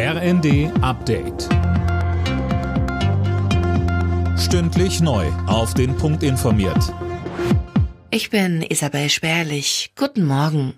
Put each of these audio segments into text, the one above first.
RND Update. Stündlich neu. Auf den Punkt informiert. Ich bin Isabel Spärlich. Guten Morgen.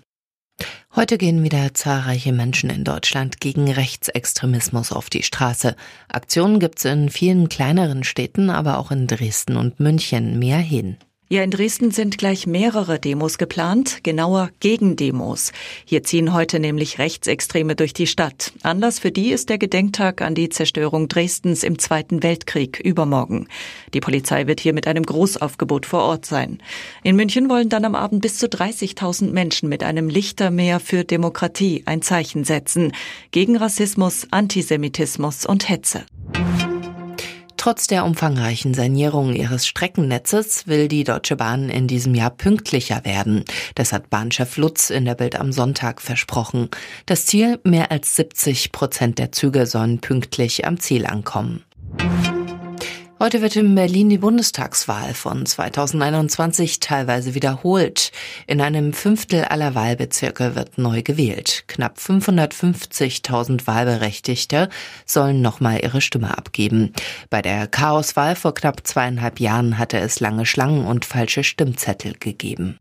Heute gehen wieder zahlreiche Menschen in Deutschland gegen Rechtsextremismus auf die Straße. Aktionen gibt's in vielen kleineren Städten, aber auch in Dresden und München. Mehr hin. Ja, in Dresden sind gleich mehrere Demos geplant, genauer Gegendemos. Hier ziehen heute nämlich Rechtsextreme durch die Stadt. Anlass für die ist der Gedenktag an die Zerstörung Dresdens im Zweiten Weltkrieg übermorgen. Die Polizei wird hier mit einem Großaufgebot vor Ort sein. In München wollen dann am Abend bis zu 30.000 Menschen mit einem Lichtermeer für Demokratie ein Zeichen setzen. Gegen Rassismus, Antisemitismus und Hetze. Trotz der umfangreichen Sanierung ihres Streckennetzes will die Deutsche Bahn in diesem Jahr pünktlicher werden. Das hat Bahnchef Lutz in der Bild am Sonntag versprochen. Das Ziel, mehr als 70 Prozent der Züge sollen pünktlich am Ziel ankommen. Heute wird in Berlin die Bundestagswahl von 2021 teilweise wiederholt. In einem Fünftel aller Wahlbezirke wird neu gewählt. Knapp 550.000 Wahlberechtigte sollen nochmal ihre Stimme abgeben. Bei der Chaoswahl vor knapp zweieinhalb Jahren hatte es lange Schlangen und falsche Stimmzettel gegeben.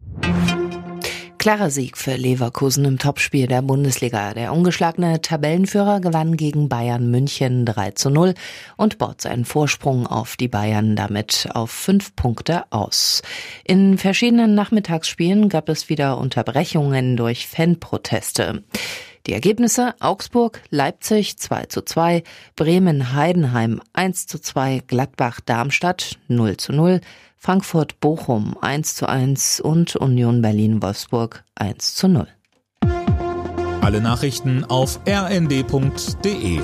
Klarer Sieg für Leverkusen im Topspiel der Bundesliga. Der ungeschlagene Tabellenführer gewann gegen Bayern München 3 zu 0 und baut seinen Vorsprung auf die Bayern damit auf fünf Punkte aus. In verschiedenen Nachmittagsspielen gab es wieder Unterbrechungen durch Fanproteste. Die Ergebnisse Augsburg, Leipzig 2 zu 2, Bremen, Heidenheim 1 zu 2, Gladbach, Darmstadt 0 zu 0, Frankfurt, Bochum 1 zu 1 und Union Berlin, Wolfsburg 1 zu 0. Alle Nachrichten auf rnd.de